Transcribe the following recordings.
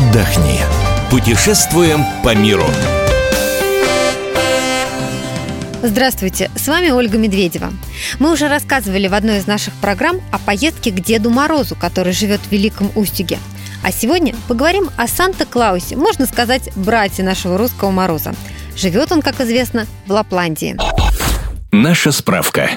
отдохни. Путешествуем по миру. Здравствуйте, с вами Ольга Медведева. Мы уже рассказывали в одной из наших программ о поездке к Деду Морозу, который живет в Великом Устюге. А сегодня поговорим о Санта-Клаусе, можно сказать, брате нашего русского Мороза. Живет он, как известно, в Лапландии. Наша справка.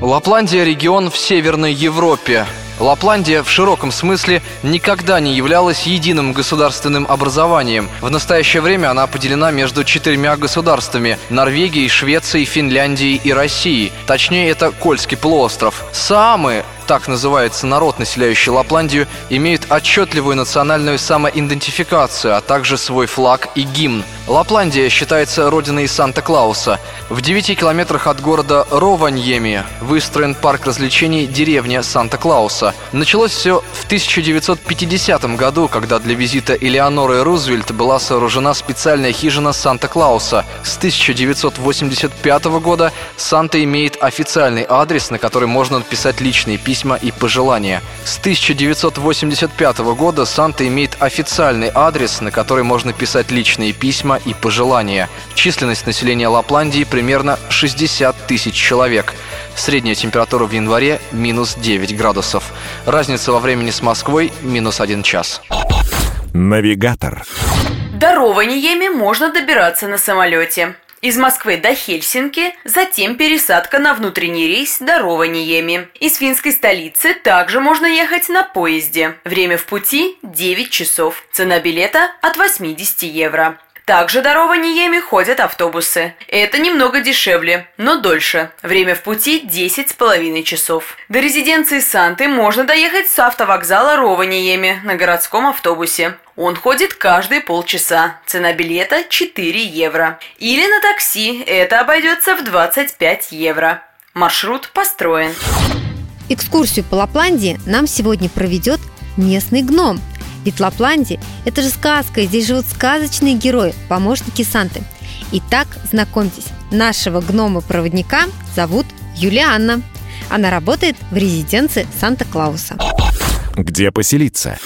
Лапландия – регион в Северной Европе. Лапландия в широком смысле никогда не являлась единым государственным образованием. В настоящее время она поделена между четырьмя государствами – Норвегией, Швецией, Финляндией и Россией. Точнее, это Кольский полуостров. Самые так называется народ, населяющий Лапландию, имеют отчетливую национальную самоидентификацию, а также свой флаг и гимн. Лапландия считается родиной Санта-Клауса. В 9 километрах от города Рованьеми выстроен парк развлечений «Деревня Санта-Клауса». Началось все в 1950 году, когда для визита Элеоноры Рузвельт была сооружена специальная хижина Санта-Клауса. С 1985 года Санта имеет официальный адрес, на который можно написать личные письма письма и пожелания. С 1985 года Санта имеет официальный адрес, на который можно писать личные письма и пожелания. Численность населения Лапландии примерно 60 тысяч человек. Средняя температура в январе – минус 9 градусов. Разница во времени с Москвой – минус 1 час. Навигатор. До Рованьеми можно добираться на самолете. Из Москвы до Хельсинки, затем пересадка на внутренний рейс до Рованиеми. Из финской столицы также можно ехать на поезде. Время в пути 9 часов. Цена билета от 80 евро. Также до Рованиеми ходят автобусы. Это немного дешевле, но дольше. Время в пути 10 с половиной часов. До резиденции Санты можно доехать с автовокзала Рованиеми на городском автобусе. Он ходит каждые полчаса. Цена билета 4 евро. Или на такси. Это обойдется в 25 евро. Маршрут построен. Экскурсию по Лапландии нам сегодня проведет местный гном – ведь Лапландия – это же сказка, здесь живут сказочные герои, помощники Санты. Итак, знакомьтесь, нашего гнома-проводника зовут Юлианна. Она работает в резиденции Санта-Клауса. Где поселиться?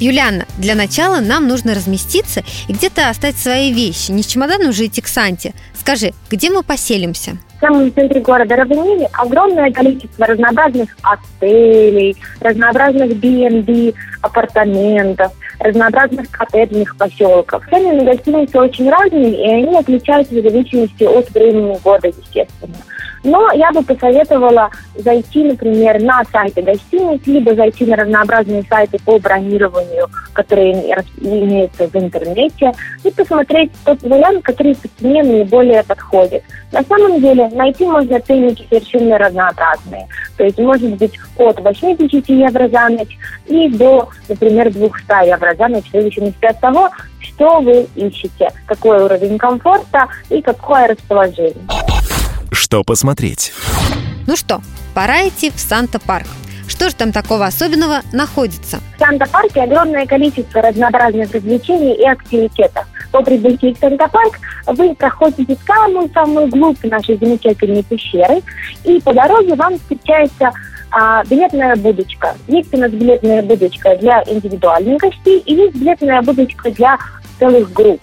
Юлианна, для начала нам нужно разместиться и где-то оставить свои вещи. Не с чемоданом же идти к Санте. Скажи, где мы поселимся? Самом центре города Равенили огромное количество разнообразных отелей, разнообразных B&B, апартаментов, разнообразных коттеджных поселков. Цены на гостиницы очень разные, и они отличаются в зависимости от времени года, естественно. Но я бы посоветовала зайти, например, на сайты гостиниц, либо зайти на разнообразные сайты по бронированию, которые имеются в интернете, и посмотреть тот вариант, который по цене наиболее подходит. На самом деле найти можно ценники совершенно разнообразные. То есть может быть от 80 евро за ночь и до, например, 200 евро за ночь, в зависимости от того, что вы ищете, какой уровень комфорта и какое расположение. Что посмотреть? Ну что, пора идти в Санта-парк. Что же там такого особенного находится? В Санта-парке огромное количество разнообразных развлечений и активитетов. По прибытии в Санта-парк вы проходите самую-самую глубь нашей замечательной пещеры, и по дороге вам встречается а, билетная будочка. Есть у нас билетная будочка для индивидуальных гостей и есть билетная будочка для целых групп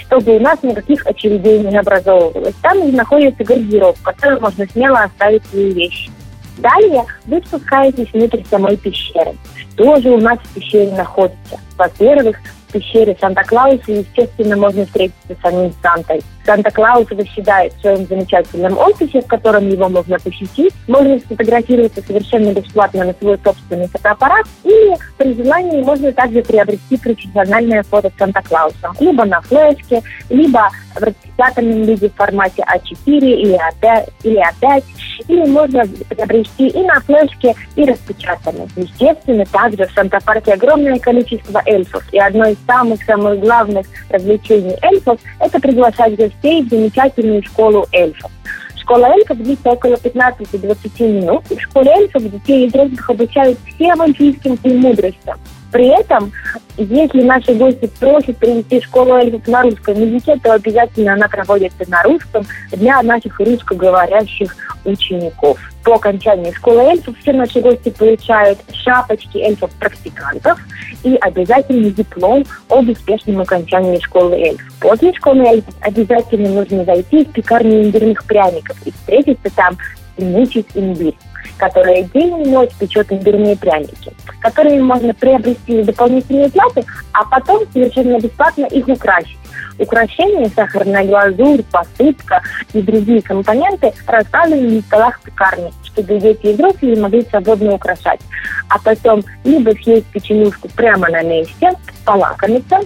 чтобы у нас никаких очередей не образовывалось. Там находится гардероб, в котором можно смело оставить свои вещи. Далее вы спускаетесь внутрь самой пещеры. Что же у нас в пещере находится? Во-первых, пещере Санта-Клауса, естественно, можно встретиться с самим Сантой. Санта-Клаус восседает в своем замечательном офисе, в котором его можно посетить. Можно сфотографироваться совершенно бесплатно на свой собственный фотоаппарат. И при желании можно также приобрести профессиональное фото Санта-Клауса. Либо на флешке, либо в распечатанном виде в формате А4 или А5, или А5. Или можно приобрести и на флешке, и распечатанном. Естественно, также в Санта-Парке огромное количество эльфов. И одно из самых-самых главных развлечений эльфов – это приглашать гостей в замечательную школу эльфов. Школа эльфов длится около 15-20 минут. В школе эльфов детей и взрослых обучают всем эльфийским премудростям. При этом, если наши гости просят привести школу эльфов на русском языке, то обязательно она проводится на русском для наших русскоговорящих учеников. По окончании школы эльфов все наши гости получают шапочки эльфов-практикантов и обязательный диплом об успешном окончании школы эльфов. После школы эльфов обязательно нужно зайти в пекарню имбирных пряников и встретиться там миссис имбирь которая день и ночь печет имбирные пряники, которые можно приобрести за дополнительные платы, а потом совершенно бесплатно их украсить. Украшения, сахарная глазурь, посыпка и другие компоненты расставлены на столах пекарни, чтобы дети и взрослые могли свободно украшать. А потом либо съесть печенюшку прямо на месте, полакомиться,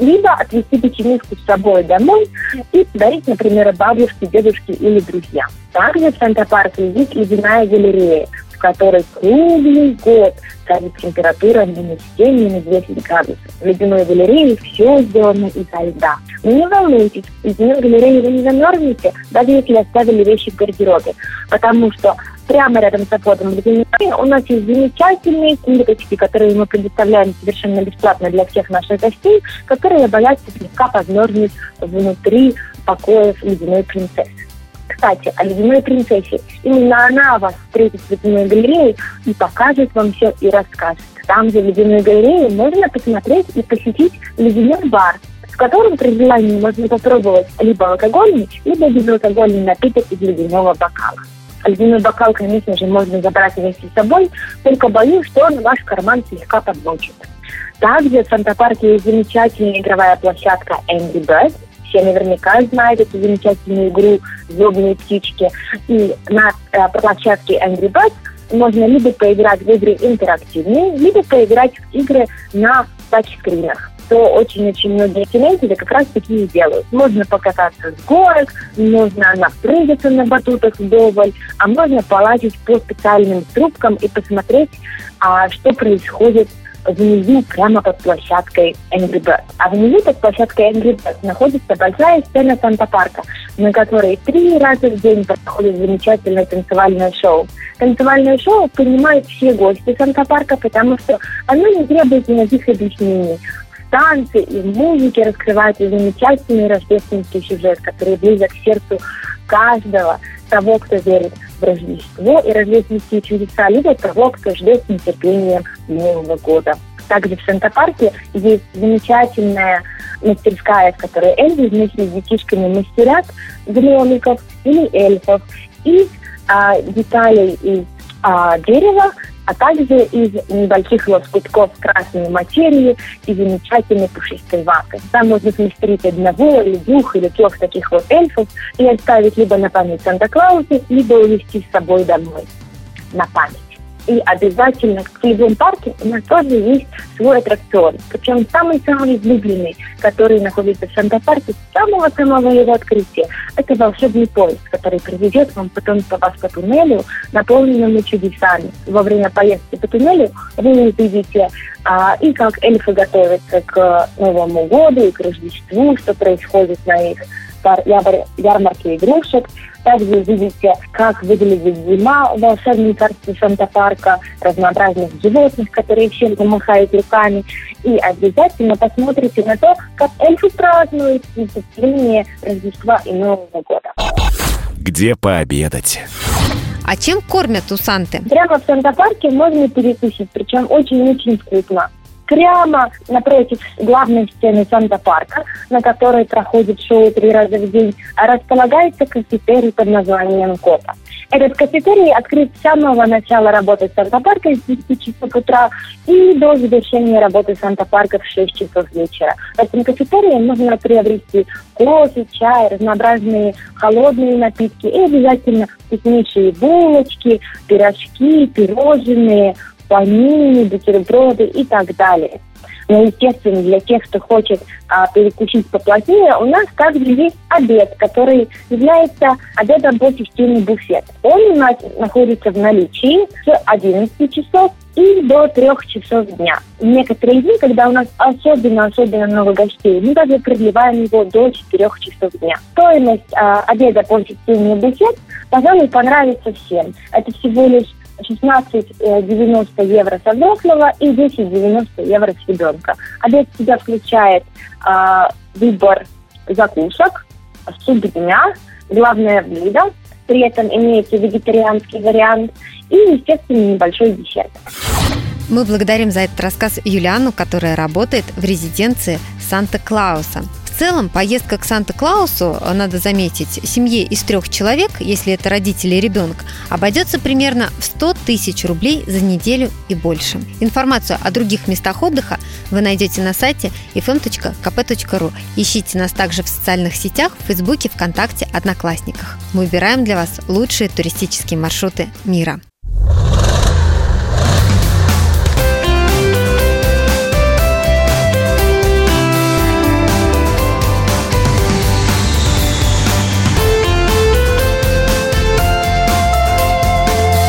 либо отвезти печенюшку с собой домой и подарить, например, бабушке, дедушке или друзьям. Также в Санта-Парке есть ледяная галерея, в которой круглый год стоит температура минус 7, минус 10 градусов. В ледяной галерее все сделано изо льда. Но не волнуйтесь, в ледяной галерее вы не замерзнете, даже если оставили вещи в гардеробе, потому что прямо рядом с в ледяной у нас есть замечательные курточки, которые мы предоставляем совершенно бесплатно для всех наших гостей, которые боятся слегка подмерзнуть внутри покоев ледяной принцессы. Кстати, о ледяной принцессе. Именно она вас встретит в ледяной галерее и покажет вам все и расскажет. Там же в ледяной галерее можно посмотреть и посетить ледяной бар, в котором при желании можно попробовать либо алкогольный, либо безалкогольный напиток из ледяного бокала. Ледяной бокал, конечно же, можно забрать вместе с собой, только боюсь, что он ваш карман слегка подмочит. Также в Санта-Парке есть замечательная игровая площадка Angry Birds, все наверняка знают эту замечательную игру «Злобные птички». И на э, площадке Angry Birds можно либо поиграть в игры интерактивные, либо поиграть в игры на тачскринах то очень-очень многие тинейджеры как раз такие делают. Можно покататься с горок, можно напрыгаться на батутах вдоволь, а можно полазить по специальным трубкам и посмотреть, а, что происходит внизу, прямо под площадкой Angry Birds. А внизу под площадкой Angry Birds находится большая сцена Санта-Парка, на которой три раза в день проходит замечательное танцевальное шоу. Танцевальное шоу понимают все гости Санта-Парка, потому что оно не требует никаких объяснений. В танце и в музыке раскрывается замечательный рождественский сюжет, который близок к сердцу каждого того, кто верит в Рождество и рождественские чудеса, либо того, кто ждет с нетерпением Нового года. Также в Санта-Парке есть замечательная мастерская, в которой Эльзи вместе с детишками мастерят гномиков или эльфов из а, деталей из а, дерева, а также из небольших лоскутков красной материи и замечательной пушистой ваты. Там можно смастерить одного или двух или трех таких вот эльфов и оставить либо на память Санта-Клаусе, либо увезти с собой домой на память. И обязательно в Кривом парке у нас тоже есть свой аттракцион. Причем самый-самый излюбленный, который находится в Санта-Парке с самого-самого его открытия. Это волшебный поезд, который приведет вам потом по вас по туннелю, наполненному чудесами. Во время поездки по туннелю вы увидите а, и как эльфы готовятся к Новому году и к Рождеству, что происходит на их ярмарке игрушек. Также увидите, как выглядит зима в волшебном царстве Санта-Парка, разнообразных животных, которые всем помахают руками. И обязательно посмотрите на то, как эльфы празднуют наступление Рождества и Нового года. Где пообедать? А чем кормят у Санты? Прямо в Санта-Парке можно перекусить, причем очень-очень вкусно прямо напротив главной сцены Санта-Парка, на которой проходит шоу три раза в день, располагается кафетерий под названием Кота. Этот кафетерий открыт с самого начала работы Санта-Парка с 10 часов утра и до завершения работы Санта-Парка в 6 часов вечера. В этом кафетерии можно приобрести кофе, чай, разнообразные холодные напитки и обязательно вкуснейшие булочки, пирожки, пирожные, панини, бутерброды и так далее. Но, естественно, для тех, кто хочет а, перекусить поплотнее, у нас также есть обед, который является обедом по системе буфет. Он у нас находится в наличии с 11 часов и до 3 часов дня. Некоторые дни, когда у нас особенно-особенно много гостей, мы даже продлеваем его до 4 часов дня. Стоимость а, обеда по системе буфет, пожалуй, понравится всем. Это всего лишь 16,90 э, евро со взрослого и 10,90 евро с ребенка. Обед себя включает э, выбор закусок, суп дня, главное блюдо, при этом имеется вегетарианский вариант и, естественно, небольшой десерт. Мы благодарим за этот рассказ Юлиану, которая работает в резиденции Санта-Клауса. Целом, поездка к Санта-Клаусу, надо заметить, семье из трех человек, если это родители и ребенок, обойдется примерно в 100 тысяч рублей за неделю и больше. Информацию о других местах отдыха вы найдете на сайте fm.kp.ru. Ищите нас также в социальных сетях, в Фейсбуке, ВКонтакте, Одноклассниках. Мы выбираем для вас лучшие туристические маршруты мира.